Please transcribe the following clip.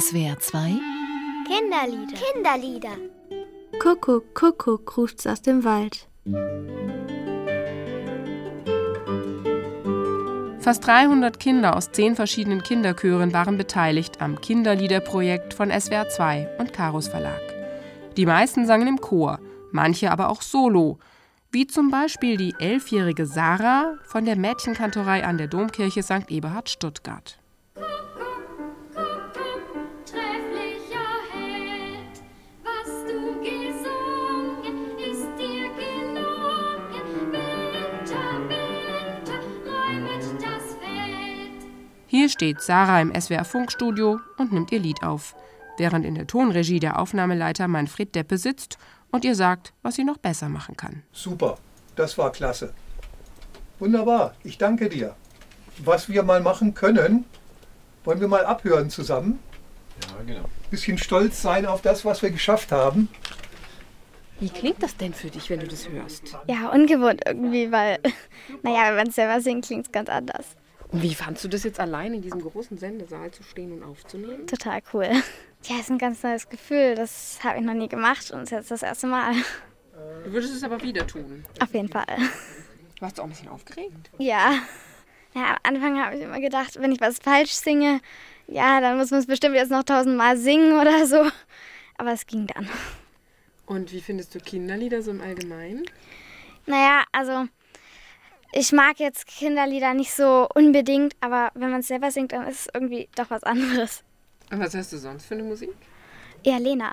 SWR 2 Kinderlieder. Kinderlieder. Kuckuck, Kuckuck, ruft's aus dem Wald. Fast 300 Kinder aus zehn verschiedenen Kinderchören waren beteiligt am Kinderliederprojekt von SWR 2 und Karos Verlag. Die meisten sangen im Chor, manche aber auch solo, wie zum Beispiel die elfjährige Sarah von der Mädchenkantorei an der Domkirche St. Eberhard Stuttgart. Hier steht Sarah im SWR Funkstudio und nimmt ihr Lied auf, während in der Tonregie der Aufnahmeleiter Manfred Deppe sitzt und ihr sagt, was sie noch besser machen kann. Super, das war klasse. Wunderbar, ich danke dir. Was wir mal machen können, wollen wir mal abhören zusammen? Ja, genau. Bisschen stolz sein auf das, was wir geschafft haben. Wie klingt das denn für dich, wenn du das hörst? Ja, ungewohnt irgendwie, weil, naja, wenn man es selber singt, klingt es ganz anders. Und wie fandst du das jetzt allein in diesem großen Sendesaal zu stehen und aufzunehmen? Total cool. Ja, ist ein ganz neues Gefühl. Das habe ich noch nie gemacht und es ist jetzt das erste Mal. Du würdest es aber wieder tun. Auf jeden Fall. Warst du auch ein bisschen aufgeregt? Ja. Ja, am Anfang habe ich immer gedacht, wenn ich was falsch singe, ja, dann muss man es bestimmt jetzt noch tausendmal singen oder so. Aber es ging dann. Und wie findest du Kinderlieder so im Allgemeinen? Naja, also ich mag jetzt Kinderlieder nicht so unbedingt, aber wenn man es selber singt, dann ist es irgendwie doch was anderes. Und was hörst du sonst für eine Musik? Eher Lena.